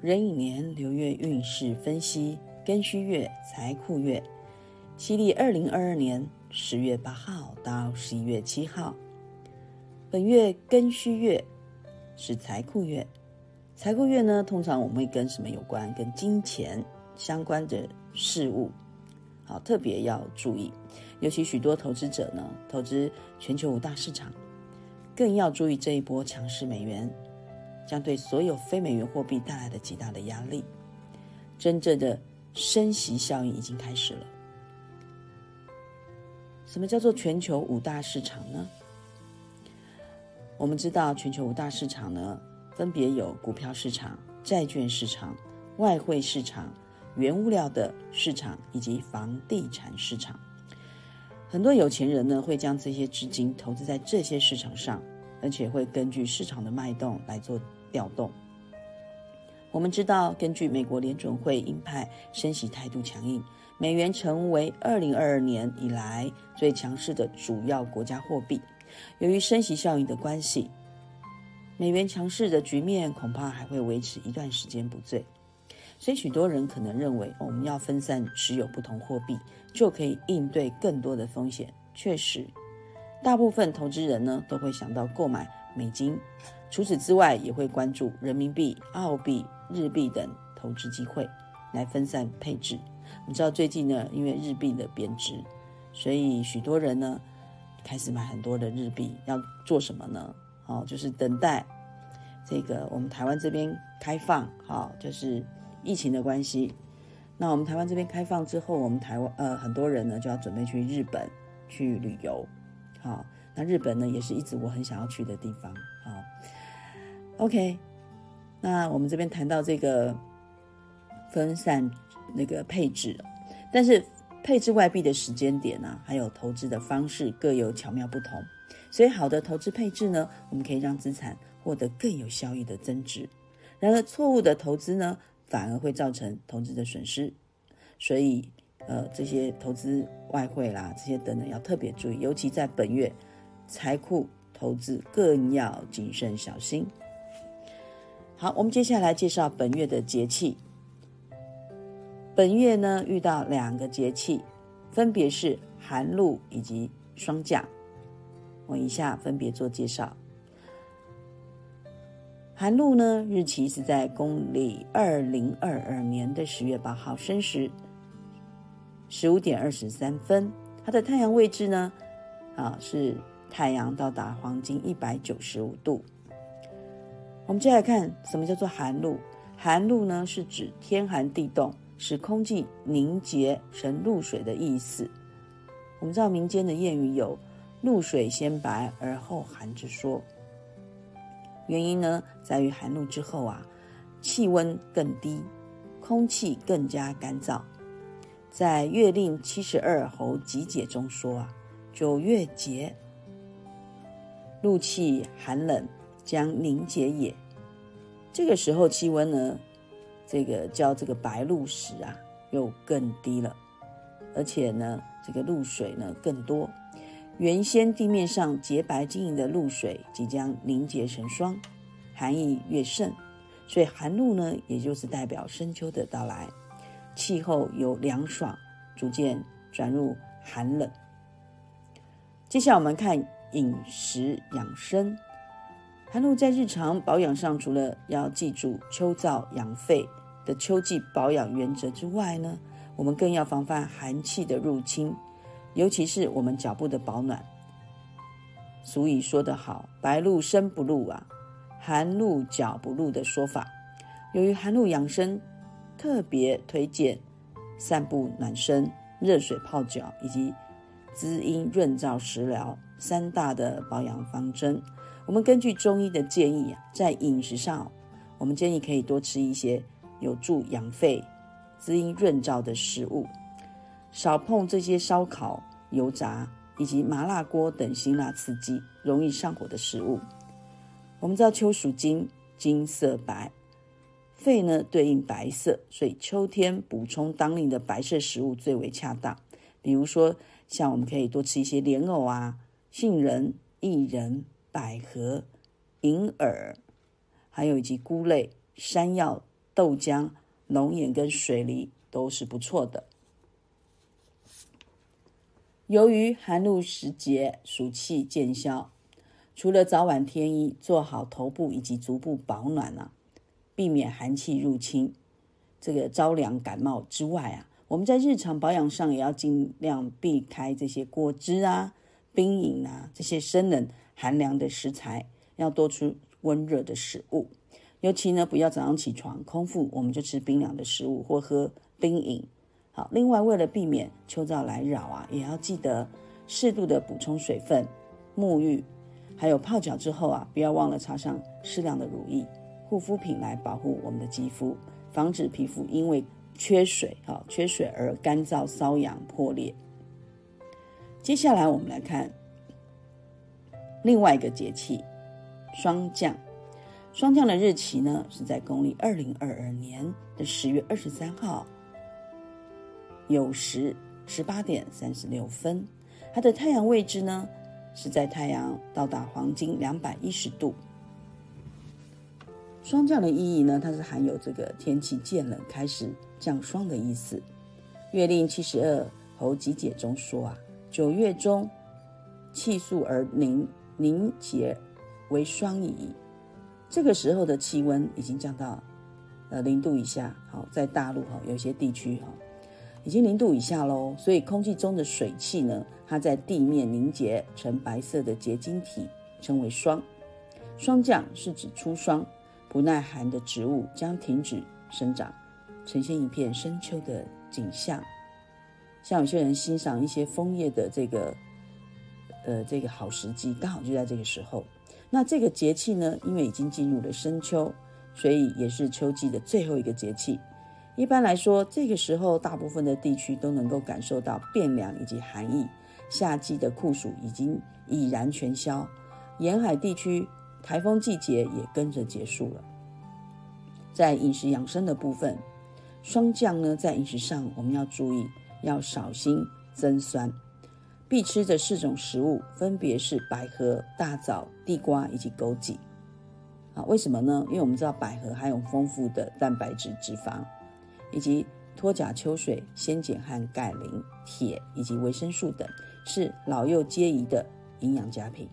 壬寅年流月运势分析，庚戌月财库月，西历二零二二年十月八号到十一月七号。本月庚戌月是财库月，财库月呢，通常我们会跟什么有关？跟金钱相关的事物，好，特别要注意。尤其许多投资者呢，投资全球五大市场，更要注意这一波强势美元。将对所有非美元货币带来的极大的压力。真正的升息效应已经开始了。什么叫做全球五大市场呢？我们知道，全球五大市场呢，分别有股票市场、债券市场、外汇市场、原物料的市场以及房地产市场。很多有钱人呢，会将这些资金投资在这些市场上，而且会根据市场的脉动来做。调动。我们知道，根据美国联准会鹰派升息态度强硬，美元成为二零二二年以来最强势的主要国家货币。由于升息效应的关系，美元强势的局面恐怕还会维持一段时间不醉。所以，许多人可能认为，我们要分散持有不同货币，就可以应对更多的风险。确实，大部分投资人呢都会想到购买美金。除此之外，也会关注人民币、澳币、日币等投资机会，来分散配置。你知道最近呢，因为日币的贬值，所以许多人呢开始买很多的日币。要做什么呢？哦，就是等待这个我们台湾这边开放。好，就是疫情的关系。那我们台湾这边开放之后，我们台湾呃很多人呢就要准备去日本去旅游。好，那日本呢也是一直我很想要去的地方。好。OK，那我们这边谈到这个分散那个配置，但是配置外币的时间点呢，还有投资的方式各有巧妙不同，所以好的投资配置呢，我们可以让资产获得更有效益的增值。然而错误的投资呢，反而会造成投资的损失。所以呃，这些投资外汇啦，这些等等要特别注意，尤其在本月财库投资更要谨慎小心。好，我们接下来介绍本月的节气。本月呢遇到两个节气，分别是寒露以及霜降。我以下分别做介绍。寒露呢日期是在公历二零二二年的十月八号申时十五点二十三分，它的太阳位置呢啊是太阳到达黄金一百九十五度。我们接下来看什么叫做寒露？寒露呢，是指天寒地冻，使空气凝结成露水的意思。我们知道民间的谚语有“露水先白而后寒”之说，原因呢在于寒露之后啊，气温更低，空气更加干燥。在《月令七十二候集解》中说啊，九月节，露气寒冷。将凝结也。这个时候气温呢，这个叫这个白露时啊，又更低了，而且呢，这个露水呢更多。原先地面上洁白晶莹的露水即将凝结成霜，寒意越盛，所以寒露呢，也就是代表深秋的到来，气候由凉爽逐渐转入寒冷。接下来我们看饮食养生。寒露在日常保养上，除了要记住秋燥养肺的秋季保养原则之外呢，我们更要防范寒气的入侵，尤其是我们脚部的保暖。俗语说得好：“白露身不露啊，寒露脚不露”的说法。由于寒露养生，特别推荐散步暖身、热水泡脚以及滋阴润燥食疗三大的保养方针。我们根据中医的建议，在饮食上，我们建议可以多吃一些有助养肺、滋阴润燥的食物，少碰这些烧烤、油炸以及麻辣锅等辛辣刺激、容易上火的食物。我们知道秋属金，金色白，肺呢对应白色，所以秋天补充当令的白色食物最为恰当。比如说，像我们可以多吃一些莲藕啊、杏仁、薏仁。百合、银耳，还有以及菇类、山药、豆浆、龙眼跟水梨都是不错的。由于寒露时节，暑气渐消，除了早晚添衣，做好头部以及足部保暖啊，避免寒气入侵，这个着凉感冒之外啊，我们在日常保养上也要尽量避开这些果汁啊、冰饮啊这些生冷寒凉的食材，要多吃温热的食物。尤其呢，不要早上起床空腹我们就吃冰凉的食物或喝冰饮。好，另外为了避免秋燥来扰啊，也要记得适度的补充水分、沐浴，还有泡脚之后啊，不要忘了擦上适量的乳液、护肤品来保护我们的肌肤，防止皮肤因为缺水啊缺水而干燥、瘙痒、破裂。接下来我们来看另外一个节气霜降，霜降的日期呢是在公历二零二二年的十月二十三号。酉时十八点三十六分，它的太阳位置呢是在太阳到达黄金两百一十度。霜降的意义呢，它是含有这个天气渐冷开始降霜的意思。《月令七十二候集解》中说啊，九月中气肃而凝凝结为霜矣。这个时候的气温已经降到呃零度以下。好，在大陆哈有些地区哈。已经零度以下喽，所以空气中的水汽呢，它在地面凝结成白色的结晶体，称为霜。霜降是指初霜，不耐寒的植物将停止生长，呈现一片深秋的景象。像有些人欣赏一些枫叶的这个，呃，这个好时机，刚好就在这个时候。那这个节气呢，因为已经进入了深秋，所以也是秋季的最后一个节气。一般来说，这个时候大部分的地区都能够感受到变凉以及寒意，夏季的酷暑已经已然全消，沿海地区台风季节也跟着结束了。在饮食养生的部分，霜降呢，在饮食上我们要注意，要少心增酸。必吃的四种食物分别是百合、大枣、地瓜以及枸杞。啊，为什么呢？因为我们知道百合含有丰富的蛋白质、脂肪。以及脱甲秋水、鲜碱和钙、磷、铁以及维生素等，是老幼皆宜的营养佳品。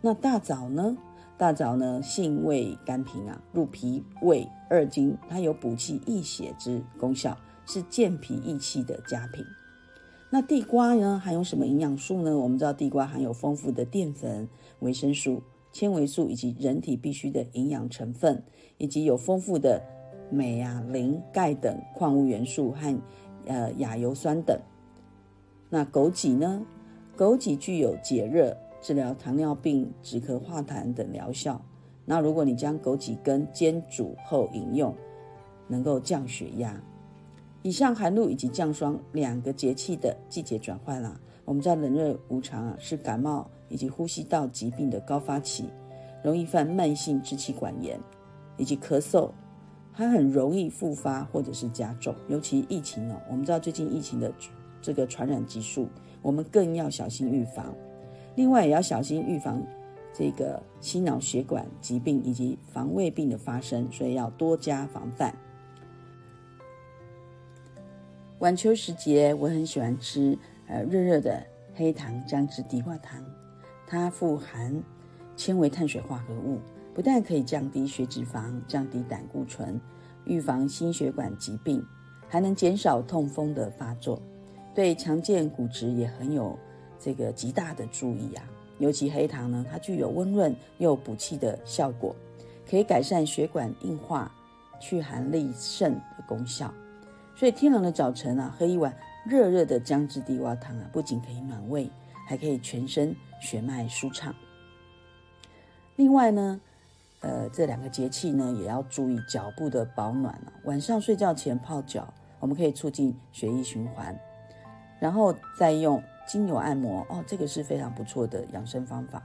那大枣呢？大枣呢，性味甘平啊，入脾胃二经，它有补气益血之功效，是健脾益气的佳品。那地瓜呢，含有什么营养素呢？我们知道地瓜含有丰富的淀粉、维生素、纤维素以及人体必需的营养成分，以及有丰富的。镁啊、磷、钙等矿物元素和呃亚油酸等。那枸杞呢？枸杞具有解热、治疗糖尿病、止咳化痰等疗效。那如果你将枸杞根煎煮后饮用，能够降血压。以上寒露以及降霜两个节气的季节转换啦，我们知道冷热无常啊，是感冒以及呼吸道疾病的高发期，容易犯慢性支气管炎以及咳嗽。它很容易复发或者是加重，尤其疫情哦。我们知道最近疫情的这个传染急速，我们更要小心预防。另外也要小心预防这个心脑血管疾病以及防卫病的发生，所以要多加防范。晚秋时节，我很喜欢吃呃热热的黑糖姜汁地瓜汤，它富含纤维碳水化合物。不但可以降低血脂肪、降低胆固醇、预防心血管疾病，还能减少痛风的发作，对强健骨质也很有这个极大的注意啊！尤其黑糖呢，它具有温润又补气的效果，可以改善血管硬化、祛寒利肾的功效。所以天冷的早晨啊，喝一碗热热的姜汁地瓜汤啊，不仅可以暖胃，还可以全身血脉舒畅。另外呢，呃，这两个节气呢，也要注意脚部的保暖了。晚上睡觉前泡脚，我们可以促进血液循环，然后再用精油按摩哦，这个是非常不错的养生方法。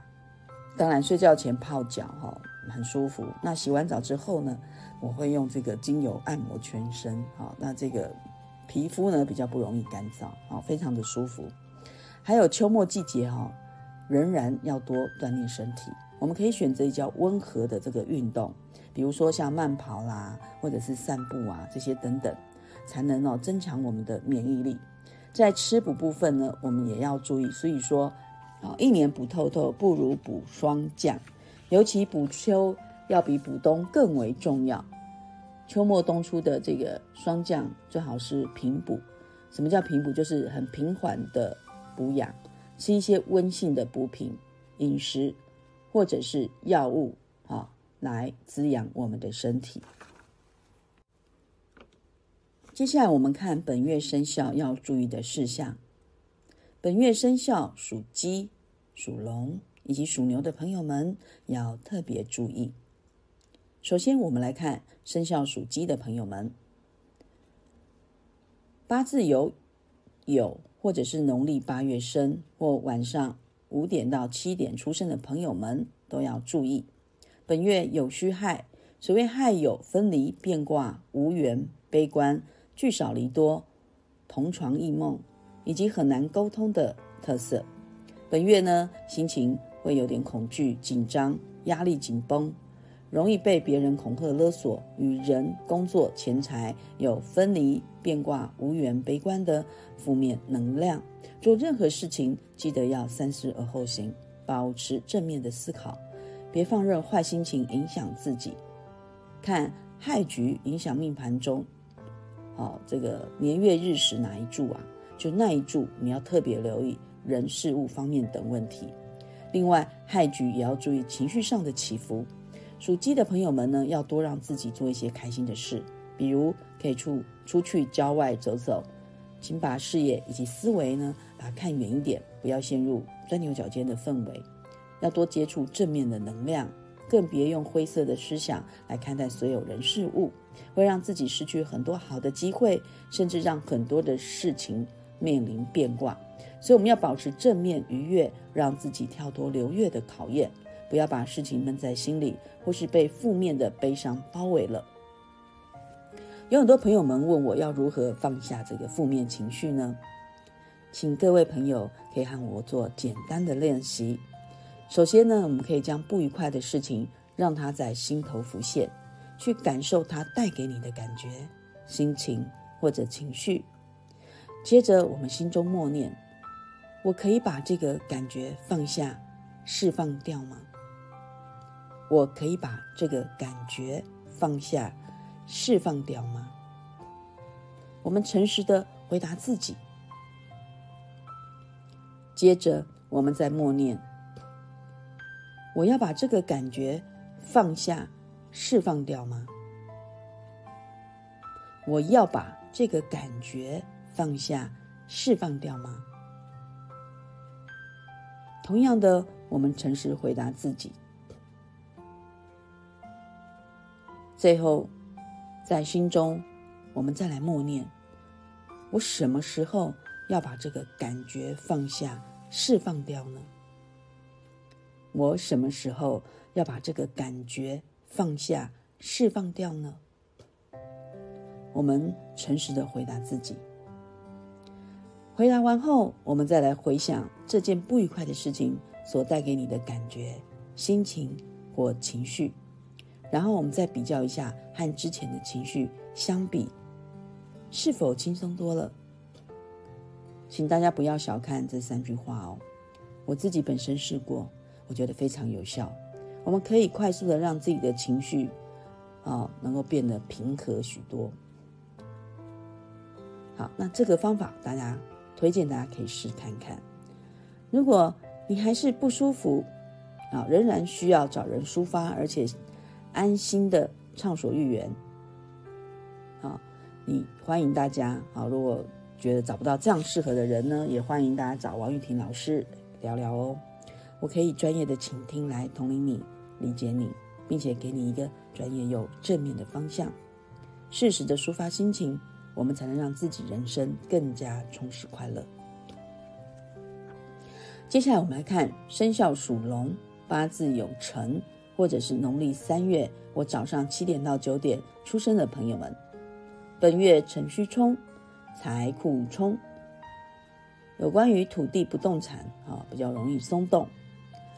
当然，睡觉前泡脚哈，很舒服。那洗完澡之后呢，我会用这个精油按摩全身，好，那这个皮肤呢比较不容易干燥，好，非常的舒服。还有秋末季节哈，仍然要多锻炼身体。我们可以选择比较温和的这个运动，比如说像慢跑啦，或者是散步啊这些等等，才能哦增强我们的免疫力。在吃补部分呢，我们也要注意。所以说，啊，一年补透透不如补霜降，尤其补秋要比补冬更为重要。秋末冬初的这个霜降最好是平补。什么叫平补？就是很平缓的补养，吃一些温性的补品饮食，或者是药物啊，来滋养我们的身体。接下来我们看本月生肖要注意的事项。本月生肖属鸡、属龙以及属牛的朋友们要特别注意。首先，我们来看生肖属鸡的朋友们，八字有有或者是农历八月生或晚上五点到七点出生的朋友们都要注意。本月有虚害，所谓害有分离、变卦、无缘、悲观。聚少离多、同床异梦以及很难沟通的特色。本月呢，心情会有点恐惧、紧张、压力紧绷，容易被别人恐吓勒索，与人、工作、钱财有分离、变卦、无缘、悲观的负面能量。做任何事情，记得要三思而后行，保持正面的思考，别放任坏心情影响自己。看害局影响命盘中。哦，这个年月日时哪一柱啊？就那一柱，你要特别留意人事物方面等问题。另外，害局也要注意情绪上的起伏。属鸡的朋友们呢，要多让自己做一些开心的事，比如可以出出去郊外走走，请把视野以及思维呢，把它看远一点，不要陷入钻牛角尖的氛围，要多接触正面的能量。更别用灰色的思想来看待所有人事物，会让自己失去很多好的机会，甚至让很多的事情面临变卦。所以我们要保持正面愉悦，让自己跳脱流月的考验，不要把事情闷在心里，或是被负面的悲伤包围了。有很多朋友们问我要如何放下这个负面情绪呢？请各位朋友可以和我做简单的练习。首先呢，我们可以将不愉快的事情让它在心头浮现，去感受它带给你的感觉、心情或者情绪。接着，我们心中默念：“我可以把这个感觉放下、释放掉吗？”我可以把这个感觉放下、释放掉吗？我们诚实的回答自己。接着，我们再默念。我要把这个感觉放下、释放掉吗？我要把这个感觉放下、释放掉吗？同样的，我们诚实回答自己。最后，在心中，我们再来默念：我什么时候要把这个感觉放下、释放掉呢？我什么时候要把这个感觉放下、释放掉呢？我们诚实的回答自己。回答完后，我们再来回想这件不愉快的事情所带给你的感觉、心情或情绪，然后我们再比较一下和之前的情绪相比，是否轻松多了？请大家不要小看这三句话哦，我自己本身试过。我觉得非常有效，我们可以快速的让自己的情绪啊能够变得平和许多。好，那这个方法大家推荐大家可以试看看。如果你还是不舒服啊，仍然需要找人抒发，而且安心的畅所欲言，啊，你欢迎大家啊。如果觉得找不到这样适合的人呢，也欢迎大家找王玉婷老师聊聊哦。我可以专业的倾听来同理你、理解你，并且给你一个专业又正面的方向，适时的抒发心情，我们才能让自己人生更加充实快乐。接下来我们来看生肖属龙、八字有辰，或者是农历三月或早上七点到九点出生的朋友们，本月辰戌冲，财库冲，有关于土地不动产啊，比较容易松动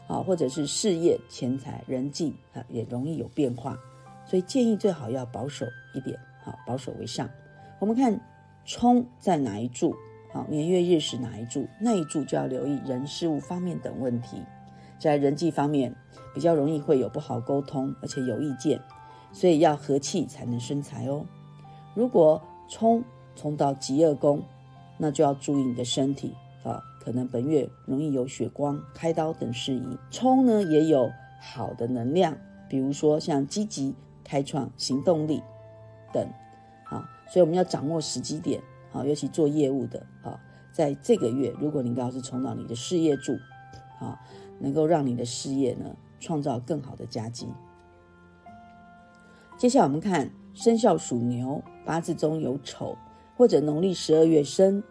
啊，或者是事业、钱财、人际啊，也容易有变化，所以建议最好要保守一点，好，保守为上。我们看冲在哪一柱，好，年月日时哪一柱，那一柱就要留意人事物方面等问题，在人际方面比较容易会有不好沟通，而且有意见，所以要和气才能生财哦。如果冲冲到极恶宫。那就要注意你的身体啊，可能本月容易有血光、开刀等事宜。冲呢也有好的能量，比如说像积极、开创、行动力等，所以我们要掌握时机点，啊，尤其做业务的，啊，在这个月，如果你刚好是冲到你的事业柱，啊，能够让你的事业呢创造更好的佳绩。接下来我们看生肖属牛，八字中有丑。或者农历十二月生，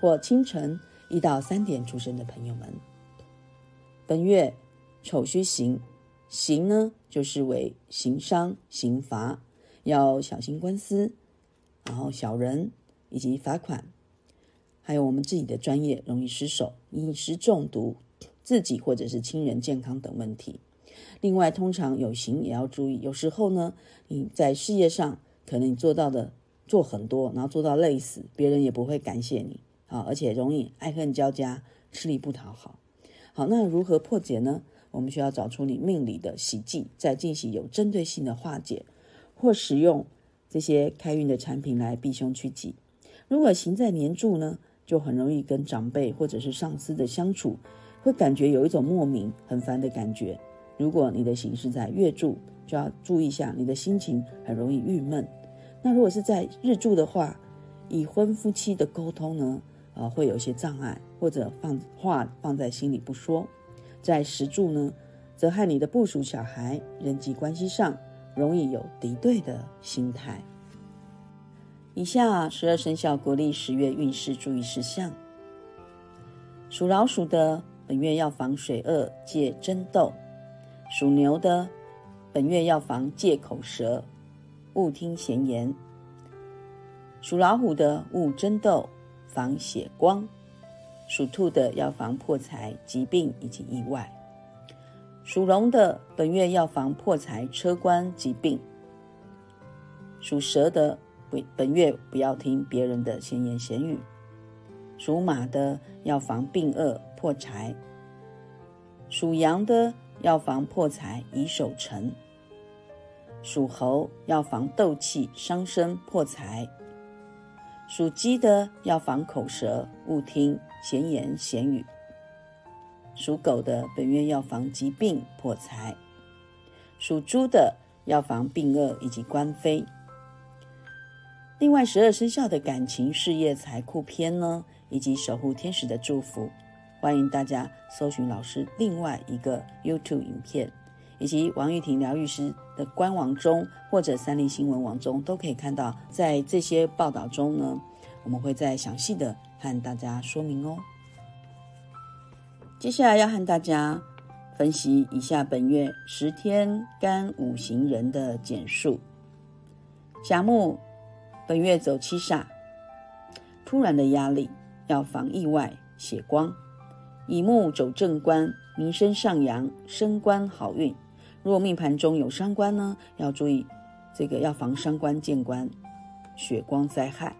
或清晨一到三点出生的朋友们，本月丑戌刑，刑呢就是为刑伤、刑罚，要小心官司，然后小人以及罚款，还有我们自己的专业容易失手，饮食中毒，自己或者是亲人健康等问题。另外，通常有刑也要注意，有时候呢你在事业上可能你做到的。做很多，然后做到累死，别人也不会感谢你，啊，而且容易爱恨交加，吃力不讨好。好，那如何破解呢？我们需要找出你命里的喜忌，再进行有针对性的化解，或使用这些开运的产品来避凶趋吉。如果行在年柱呢，就很容易跟长辈或者是上司的相处，会感觉有一种莫名很烦的感觉。如果你的行是在月柱，就要注意一下，你的心情很容易郁闷。那如果是在日柱的话，已婚夫妻的沟通呢，呃，会有一些障碍，或者放话放在心里不说。在时柱呢，则和你的部属小孩人际关系上容易有敌对的心态。以下十二生肖国历十月运势注意事项：属老鼠的本月要防水恶戒争斗；属牛的本月要防借口舌。勿听闲言，属老虎的勿争斗，防血光；属兔的要防破财、疾病以及意外；属龙的本月要防破财、车官、疾病；属蛇的本本月不要听别人的闲言闲语；属马的要防病恶、破财；属羊的要防破财、以守成。属猴要防斗气伤身破财，属鸡的要防口舌，勿听闲言闲语。属狗的本月要防疾病破财，属猪的要防病恶以及官非。另外，十二生肖的感情、事业、财库篇呢，以及守护天使的祝福，欢迎大家搜寻老师另外一个 YouTube 影片。以及王玉婷疗愈师的官网中，或者三立新闻网中，都可以看到。在这些报道中呢，我们会再详细的和大家说明哦。接下来要和大家分析一下本月十天干五行人的简述。甲木本月走七煞，突然的压力要防意外血光。乙木走正官，名声上扬，升官好运。若命盘中有伤官呢，要注意这个要防伤官见官、血光灾害。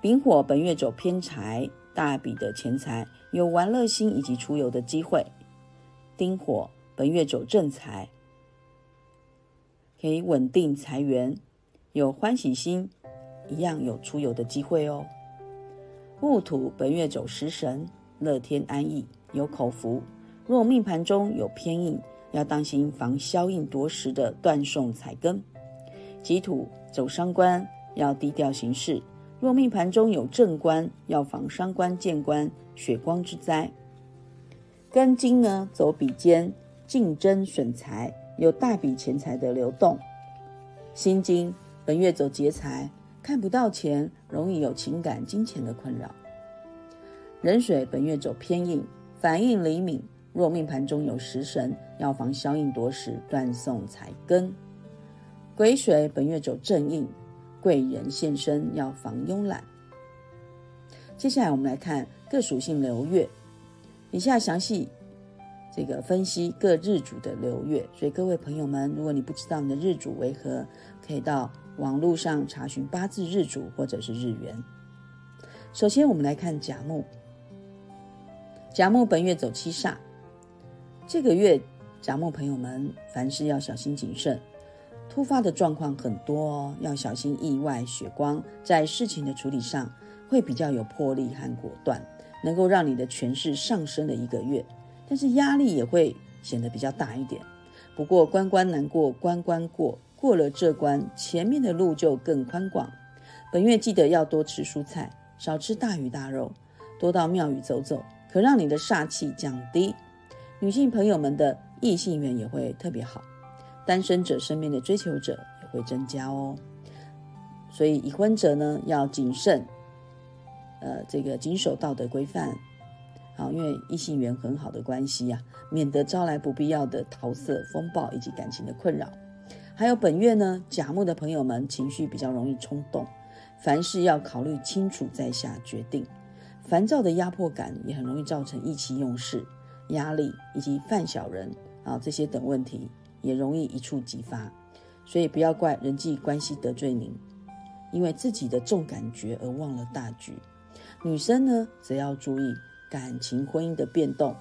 丙火本月走偏财，大笔的钱财有玩乐心以及出游的机会。丁火本月走正财，可以稳定财源，有欢喜心，一样有出游的机会哦。戊土本月走食神，乐天安逸，有口福。若命盘中有偏印。要当心防消印夺食的断送财根，己土走伤官，要低调行事。若命盘中有正官，要防伤官见官、血光之灾。庚金呢走比肩，竞争损财，有大笔钱财的流动。辛金本月走劫财，看不到钱，容易有情感、金钱的困扰。壬水本月走偏印，反应灵敏。若命盘中有食神，要防消印夺食、断送财根。癸水本月走正印，贵人现身，要防慵懒。接下来我们来看各属性流月，以下详细这个分析各日主的流月。所以各位朋友们，如果你不知道你的日主为何，可以到网络上查询八字日主或者是日元。首先，我们来看甲木。甲木本月走七煞，这个月甲木朋友们凡事要小心谨慎，突发的状况很多哦，要小心意外血光，在事情的处理上。会比较有魄力和果断，能够让你的权势上升的一个月，但是压力也会显得比较大一点。不过关关难过关关过，过了这关，前面的路就更宽广。本月记得要多吃蔬菜，少吃大鱼大肉，多到庙宇走走，可让你的煞气降低。女性朋友们的异性缘也会特别好，单身者身边的追求者也会增加哦。所以已婚者呢要谨慎。呃，这个谨守道德规范，好，因为异性缘很好的关系呀，免得招来不必要的桃色风暴以及感情的困扰。还有本月呢，甲木的朋友们情绪比较容易冲动，凡事要考虑清楚再下决定。烦躁的压迫感也很容易造成意气用事、压力以及犯小人啊这些等问题，也容易一触即发。所以不要怪人际关系得罪您，因为自己的重感觉而忘了大局。女生呢，则要注意感情婚姻的变动，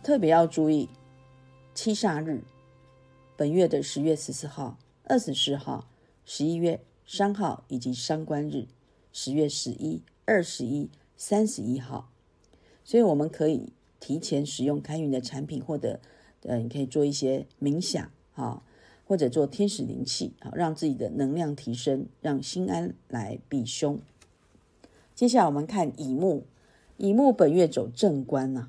特别要注意七煞日，本月的十月十四号、二十四号、十一月三号以及伤官日，十月十一、二十一、三十一号。所以我们可以提前使用开运的产品，或者呃，你可以做一些冥想啊，或者做天使灵气啊，让自己的能量提升，让心安来避凶。接下来我们看乙木，乙木本月走正官呐，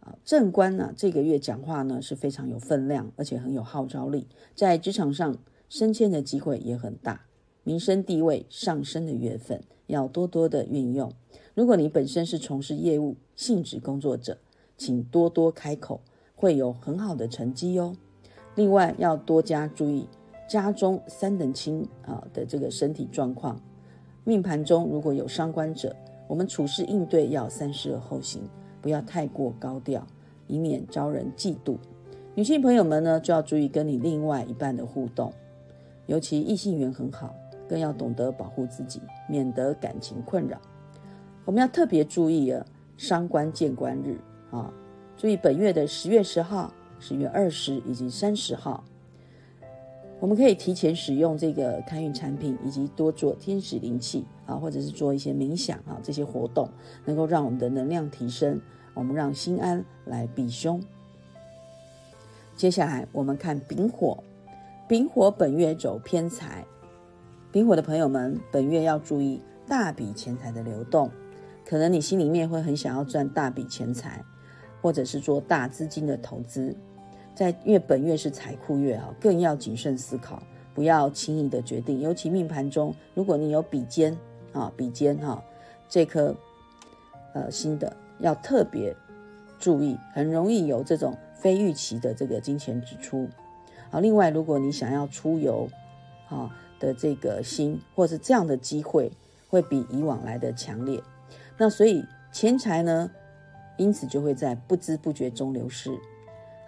啊正官呢这个月讲话呢是非常有分量，而且很有号召力，在职场上升迁的机会也很大，民生地位上升的月份要多多的运用。如果你本身是从事业务性质工作者，请多多开口，会有很好的成绩哟。另外要多加注意家中三等亲啊的这个身体状况。命盘中如果有伤官者，我们处事应对要三思而后行，不要太过高调，以免招人嫉妒。女性朋友们呢，就要注意跟你另外一半的互动，尤其异性缘很好，更要懂得保护自己，免得感情困扰。我们要特别注意啊，伤官见官日啊，注意本月的十月十号、十月二十以及三十号。我们可以提前使用这个开运产品，以及多做天使灵气啊，或者是做一些冥想啊，这些活动能够让我们的能量提升，我们让心安来避凶。接下来我们看丙火，丙火本月走偏财，丙火的朋友们本月要注意大笔钱财的流动，可能你心里面会很想要赚大笔钱财，或者是做大资金的投资。在越本越是财库越哈，更要谨慎思考，不要轻易的决定。尤其命盘中，如果你有比肩啊，比肩哈，这颗呃新的要特别注意，很容易有这种非预期的这个金钱支出。好，另外如果你想要出游啊的这个心，或是这样的机会，会比以往来的强烈。那所以钱财呢，因此就会在不知不觉中流失。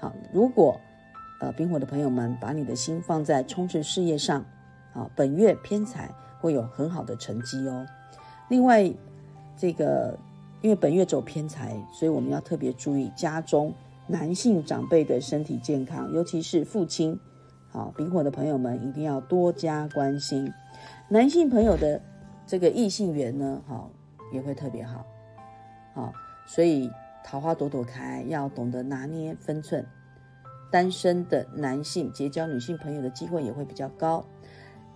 好，如果呃丙火的朋友们把你的心放在冲刺事业上，啊，本月偏财会有很好的成绩哦。另外，这个因为本月走偏财，所以我们要特别注意家中男性长辈的身体健康，尤其是父亲。好，丙火的朋友们一定要多加关心。男性朋友的这个异性缘呢，好也会特别好。好，所以。桃花朵朵开，要懂得拿捏分寸。单身的男性结交女性朋友的机会也会比较高，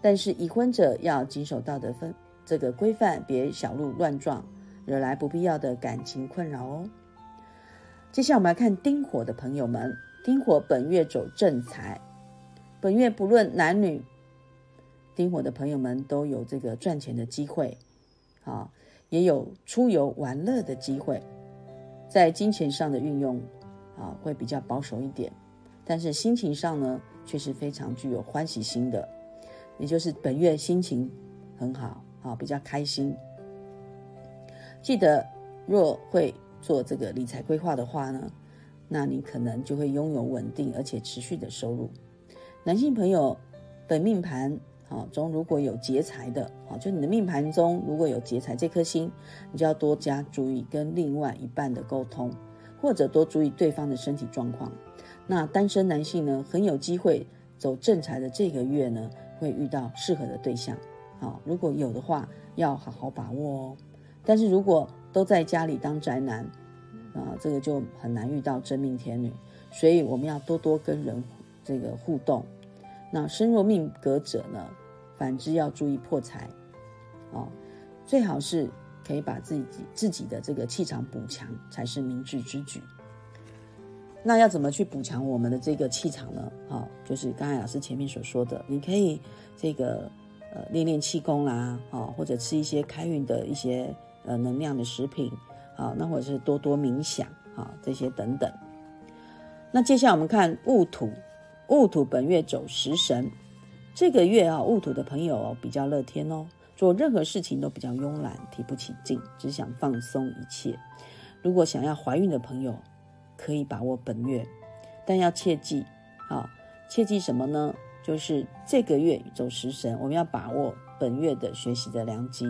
但是已婚者要谨守道德分这个规范，别小鹿乱撞，惹来不必要的感情困扰哦。接下来我们来看丁火的朋友们，丁火本月走正财，本月不论男女，丁火的朋友们都有这个赚钱的机会，啊，也有出游玩乐的机会。在金钱上的运用，啊，会比较保守一点，但是心情上呢，却是非常具有欢喜心的，也就是本月心情很好，啊，比较开心。记得，若会做这个理财规划的话呢，那你可能就会拥有稳定而且持续的收入。男性朋友本命盘啊中如果有劫财的啊，就你的命盘中如果有劫财这颗星，你就要多加注意跟另外一半的沟通，或者多注意对方的身体状况。那单身男性呢，很有机会走正财的这个月呢，会遇到适合的对象。好，如果有的话，要好好把握哦。但是如果都在家里当宅男，啊，这个就很难遇到真命天女。所以我们要多多跟人这个互动。那身弱命格者呢，反之要注意破财。哦，最好是可以把自己自己的这个气场补强，才是明智之举。那要怎么去补强我们的这个气场呢？好，就是刚才老师前面所说的，你可以这个呃练练气功啦，啊，或者吃一些开运的一些呃能量的食品，啊，那或者是多多冥想，啊，这些等等。那接下来我们看戊土，戊土本月走食神，这个月啊，戊土的朋友比较乐天哦，做任何事情都比较慵懒，提不起劲，只想放松一切。如果想要怀孕的朋友，可以把握本月，但要切记，啊，切记什么呢？就是这个月走食神，我们要把握本月的学习的良机，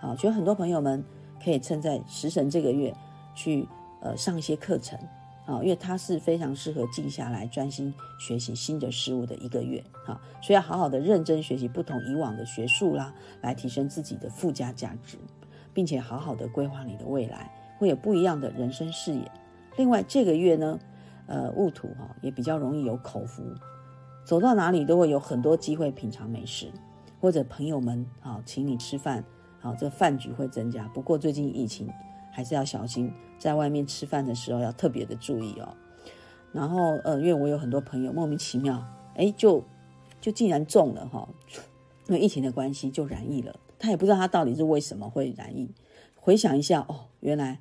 啊，觉得很多朋友们可以趁在食神这个月去呃上一些课程，啊，因为它是非常适合静下来专心学习新的事物的一个月，啊，所以要好好的认真学习不同以往的学术啦，来提升自己的附加价值，并且好好的规划你的未来，会有不一样的人生视野。另外这个月呢，呃，戊土哈也比较容易有口福，走到哪里都会有很多机会品尝美食，或者朋友们啊请你吃饭，好这饭局会增加。不过最近疫情还是要小心，在外面吃饭的时候要特别的注意哦。然后呃，因为我有很多朋友莫名其妙，哎，就就竟然中了哈，因为疫情的关系就染疫了，他也不知道他到底是为什么会染疫。回想一下哦，原来。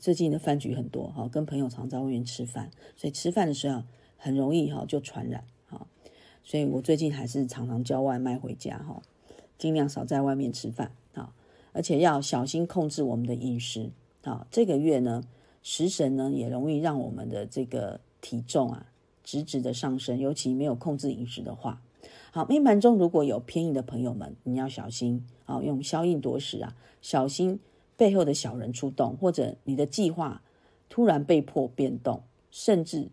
最近的饭局很多哈，跟朋友常在外面吃饭，所以吃饭的时候很容易哈就传染哈，所以我最近还是常常叫外卖回家哈，尽量少在外面吃饭啊，而且要小心控制我们的饮食啊。这个月呢，食神呢也容易让我们的这个体重啊直直的上升，尤其没有控制饮食的话，好命盘中如果有偏移的朋友们，你要小心啊，用消印夺食啊，小心。背后的小人出动，或者你的计划突然被迫变动，甚至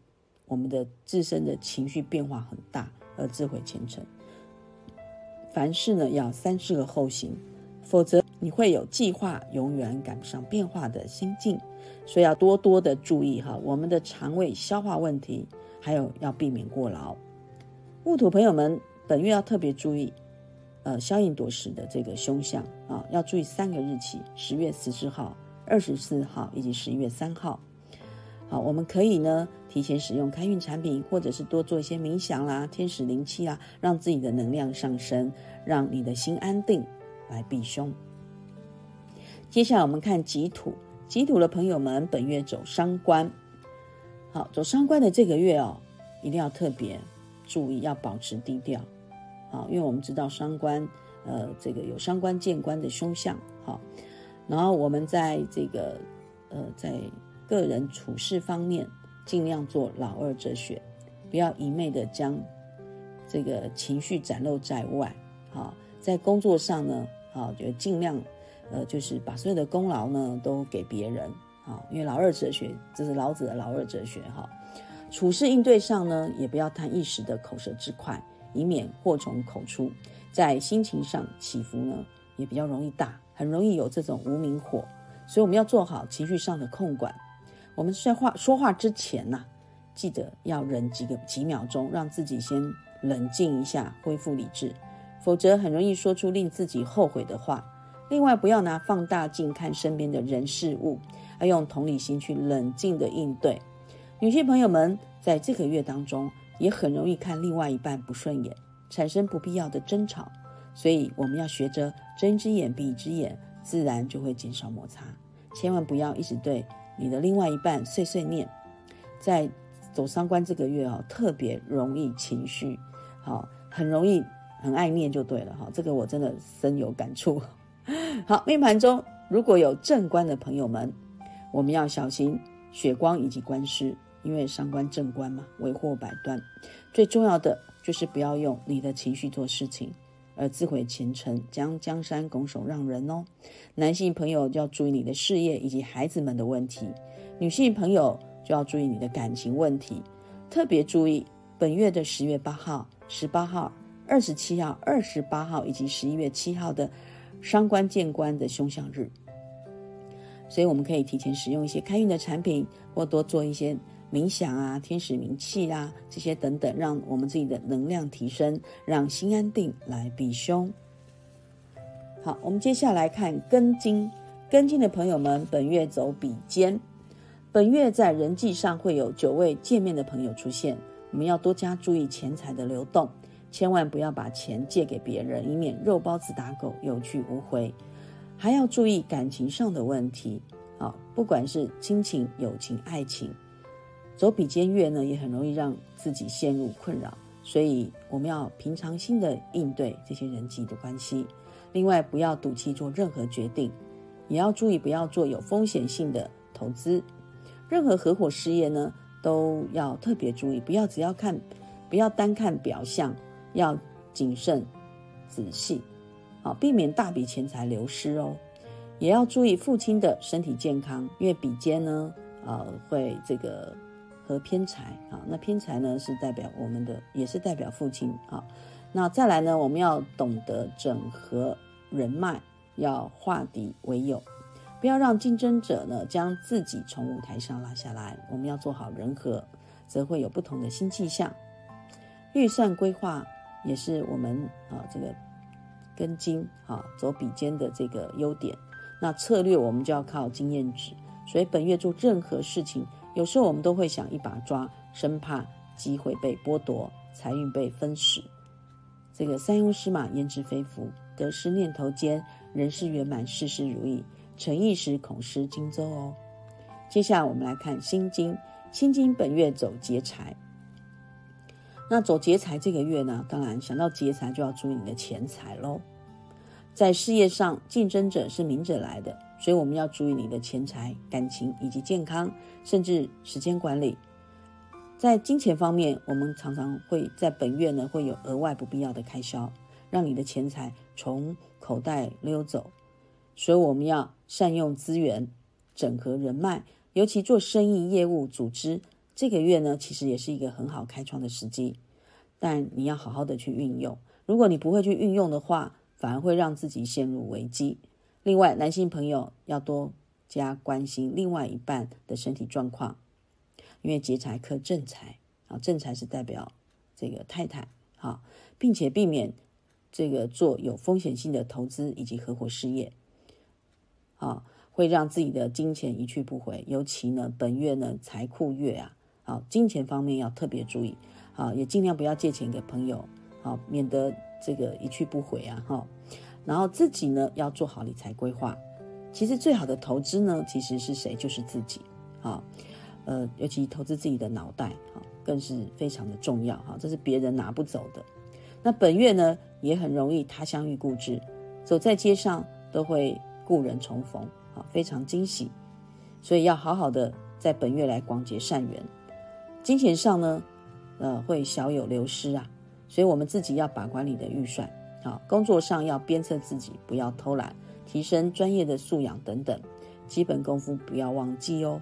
我们的自身的情绪变化很大而自毁前程。凡事呢要三思而后行，否则你会有计划永远赶不上变化的心境。所以要多多的注意哈，我们的肠胃消化问题，还有要避免过劳。戊土朋友们，本月要特别注意。呃，消印夺食的这个凶相啊，要注意三个日期：十月十四号、二十四号以及十一月三号。好，我们可以呢提前使用开运产品，或者是多做一些冥想啦、天使灵气啦，让自己的能量上升，让你的心安定，来避凶。接下来我们看己土，己土的朋友们本月走伤官。好，走伤官的这个月哦，一定要特别注意，要保持低调。好，因为我们知道伤官，呃，这个有伤官见官的凶相。好，然后我们在这个，呃，在个人处事方面，尽量做老二哲学，不要一昧的将这个情绪展露在外。好，在工作上呢，啊，就尽量，呃，就是把所有的功劳呢都给别人。啊，因为老二哲学，这是老子的老二哲学。哈，处事应对上呢，也不要贪一时的口舌之快。以免祸从口出，在心情上起伏呢也比较容易大，很容易有这种无名火，所以我们要做好情绪上的控管。我们在话说话之前呐，记得要忍几个几秒钟，让自己先冷静一下，恢复理智，否则很容易说出令自己后悔的话。另外，不要拿放大镜看身边的人事物，要用同理心去冷静的应对。女性朋友们在这个月当中。也很容易看另外一半不顺眼，产生不必要的争吵，所以我们要学着睁一只眼闭一只眼，自然就会减少摩擦。千万不要一直对你的另外一半碎碎念，在走三关这个月哦，特别容易情绪，好，很容易很爱念就对了哈。这个我真的深有感触。好，命盘中如果有正官的朋友们，我们要小心血光以及官司，因为伤官正官嘛，为祸百端。最重要的就是不要用你的情绪做事情，而自毁前程，将江山拱手让人哦。男性朋友就要注意你的事业以及孩子们的问题，女性朋友就要注意你的感情问题，特别注意本月的十月八号、十八号、二十七号、二十八号以及十一月七号的伤官见官的凶相日。所以我们可以提前使用一些开运的产品，或多做一些冥想啊、天使冥气啊这些等等，让我们自己的能量提升，让心安定来避凶。好，我们接下来看庚金，庚金的朋友们，本月走比肩，本月在人际上会有久未见面的朋友出现，我们要多加注意钱财的流动，千万不要把钱借给别人，以免肉包子打狗，有去无回。还要注意感情上的问题，啊，不管是亲情、友情、爱情，走比肩月呢，也很容易让自己陷入困扰，所以我们要平常心的应对这些人际的关系。另外，不要赌气做任何决定，也要注意不要做有风险性的投资。任何合伙事业呢，都要特别注意，不要只要看，不要单看表象，要谨慎仔细。好，避免大笔钱财流失哦，也要注意父亲的身体健康，因为比肩呢，呃，会这个和偏财啊，那偏财呢是代表我们的，也是代表父亲啊。那再来呢，我们要懂得整合人脉，要化敌为友，不要让竞争者呢将自己从舞台上拉下来。我们要做好人和，则会有不同的新气象。预算规划也是我们啊这个。根金啊，走比肩的这个优点，那策略我们就要靠经验值。所以本月做任何事情，有时候我们都会想一把抓，生怕机会被剥夺，财运被分食。这个三庸师马焉知非福，得失念头间，人事圆满，事事如意，成意时恐失荆州哦。接下来我们来看心经，心经本月走劫财。那走劫财这个月呢，当然想到劫财就要注意你的钱财喽。在事业上，竞争者是明着来的，所以我们要注意你的钱财、感情以及健康，甚至时间管理。在金钱方面，我们常常会在本月呢会有额外不必要的开销，让你的钱财从口袋溜走。所以我们要善用资源，整合人脉，尤其做生意、业务、组织。这个月呢，其实也是一个很好开创的时机，但你要好好的去运用。如果你不会去运用的话，反而会让自己陷入危机。另外，男性朋友要多加关心另外一半的身体状况，因为劫财克正财啊，正财是代表这个太太啊，并且避免这个做有风险性的投资以及合伙事业啊，会让自己的金钱一去不回。尤其呢，本月呢财库月啊。好，金钱方面要特别注意，好，也尽量不要借钱给朋友，好，免得这个一去不回啊，哈。然后自己呢要做好理财规划，其实最好的投资呢，其实是谁？就是自己，好，呃，尤其投资自己的脑袋，哈，更是非常的重要，哈，这是别人拿不走的。那本月呢，也很容易他乡遇故知，走在街上都会故人重逢，啊，非常惊喜，所以要好好的在本月来广结善缘。金钱上呢，呃，会小有流失啊，所以我们自己要把管理的预算，好，工作上要鞭策自己，不要偷懒，提升专业的素养等等，基本功夫不要忘记哦。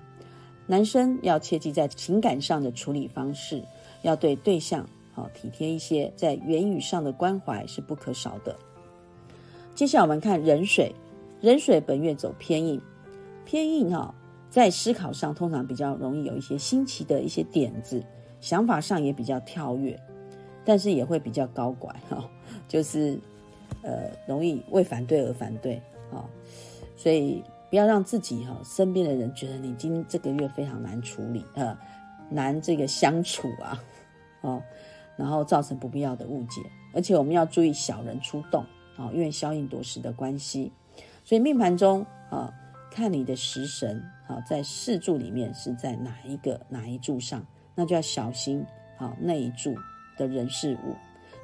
男生要切记在情感上的处理方式，要对对象好体贴一些，在言语上的关怀是不可少的。接下来我们看壬水，壬水本月走偏硬，偏硬哈。在思考上，通常比较容易有一些新奇的一些点子，想法上也比较跳跃，但是也会比较高拐哈，就是呃容易为反对而反对啊，所以不要让自己哈身边的人觉得你今这个月非常难处理呃难这个相处啊哦，然后造成不必要的误解，而且我们要注意小人出动啊，因为消应夺食的关系，所以命盘中啊。看你的食神啊，在四柱里面是在哪一个哪一柱上，那就要小心啊那一柱的人事物，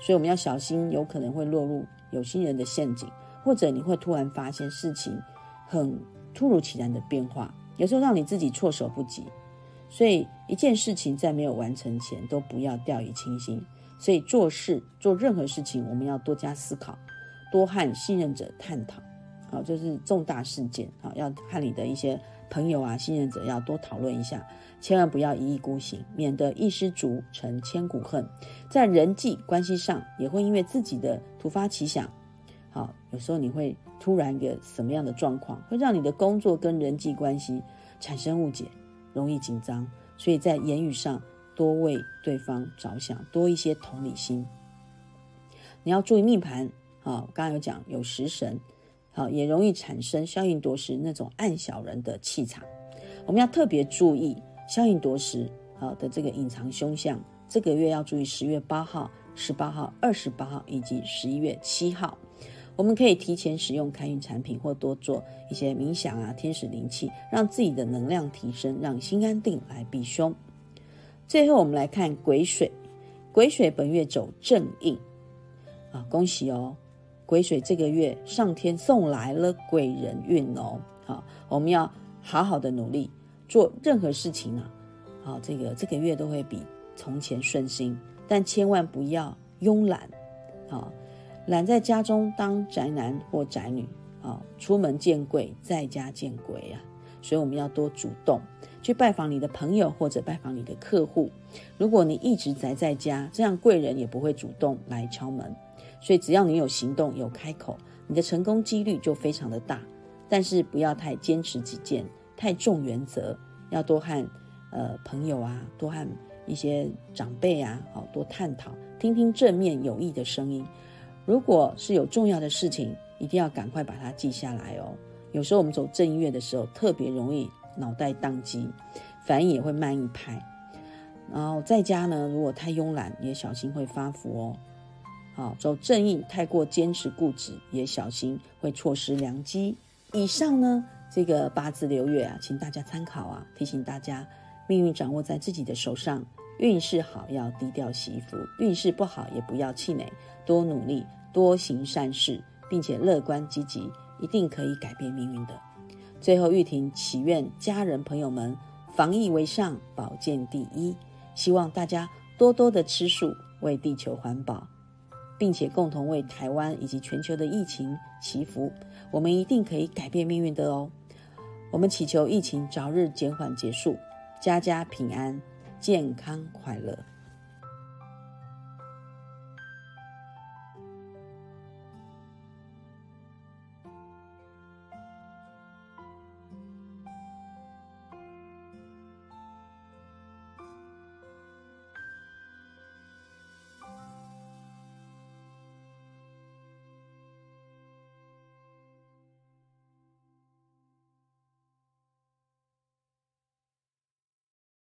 所以我们要小心，有可能会落入有心人的陷阱，或者你会突然发现事情很突如其来的变化，有时候让你自己措手不及。所以一件事情在没有完成前，都不要掉以轻心。所以做事做任何事情，我们要多加思考，多和信任者探讨。好，就是重大事件，好，要和你的一些朋友啊、信任者要多讨论一下，千万不要一意孤行，免得一失足成千古恨。在人际关系上，也会因为自己的突发奇想，好，有时候你会突然一个什么样的状况，会让你的工作跟人际关系产生误解，容易紧张。所以在言语上多为对方着想，多一些同理心。你要注意命盘，好，刚刚有讲有食神。好，也容易产生消应夺食那种暗小人的气场。我们要特别注意消应夺食好的这个隐藏凶相。这个月要注意十月八号、十八号、二十八号以及十一月七号。我们可以提前使用开运产品，或多做一些冥想啊、天使灵气，让自己的能量提升，让心安定来避凶。最后，我们来看癸水，癸水本月走正印啊，恭喜哦！癸水这个月，上天送来了贵人运哦，好，我们要好好的努力做任何事情呢，好，这个这个月都会比从前顺心，但千万不要慵懒，好，懒在家中当宅男或宅女，好，出门见贵，在家见鬼啊，所以我们要多主动去拜访你的朋友或者拜访你的客户，如果你一直宅在家，这样贵人也不会主动来敲门。所以，只要你有行动、有开口，你的成功几率就非常的大。但是，不要太坚持己见，太重原则，要多和呃朋友啊，多和一些长辈啊，好多探讨，听听正面有益的声音。如果是有重要的事情，一定要赶快把它记下来哦。有时候我们走正月的时候，特别容易脑袋宕机，反应也会慢一拍。然后在家呢，如果太慵懒，也小心会发福哦。好，走正义，太过坚持固执，也小心会错失良机。以上呢，这个八字流月啊，请大家参考啊。提醒大家，命运掌握在自己的手上，运势好要低调惜福，运势不好也不要气馁，多努力，多行善事，并且乐观积极，一定可以改变命运的。最后，玉婷祈愿家人朋友们防疫为上，保健第一，希望大家多多的吃素，为地球环保。并且共同为台湾以及全球的疫情祈福，我们一定可以改变命运的哦！我们祈求疫情早日减缓结束，家家平安、健康快乐。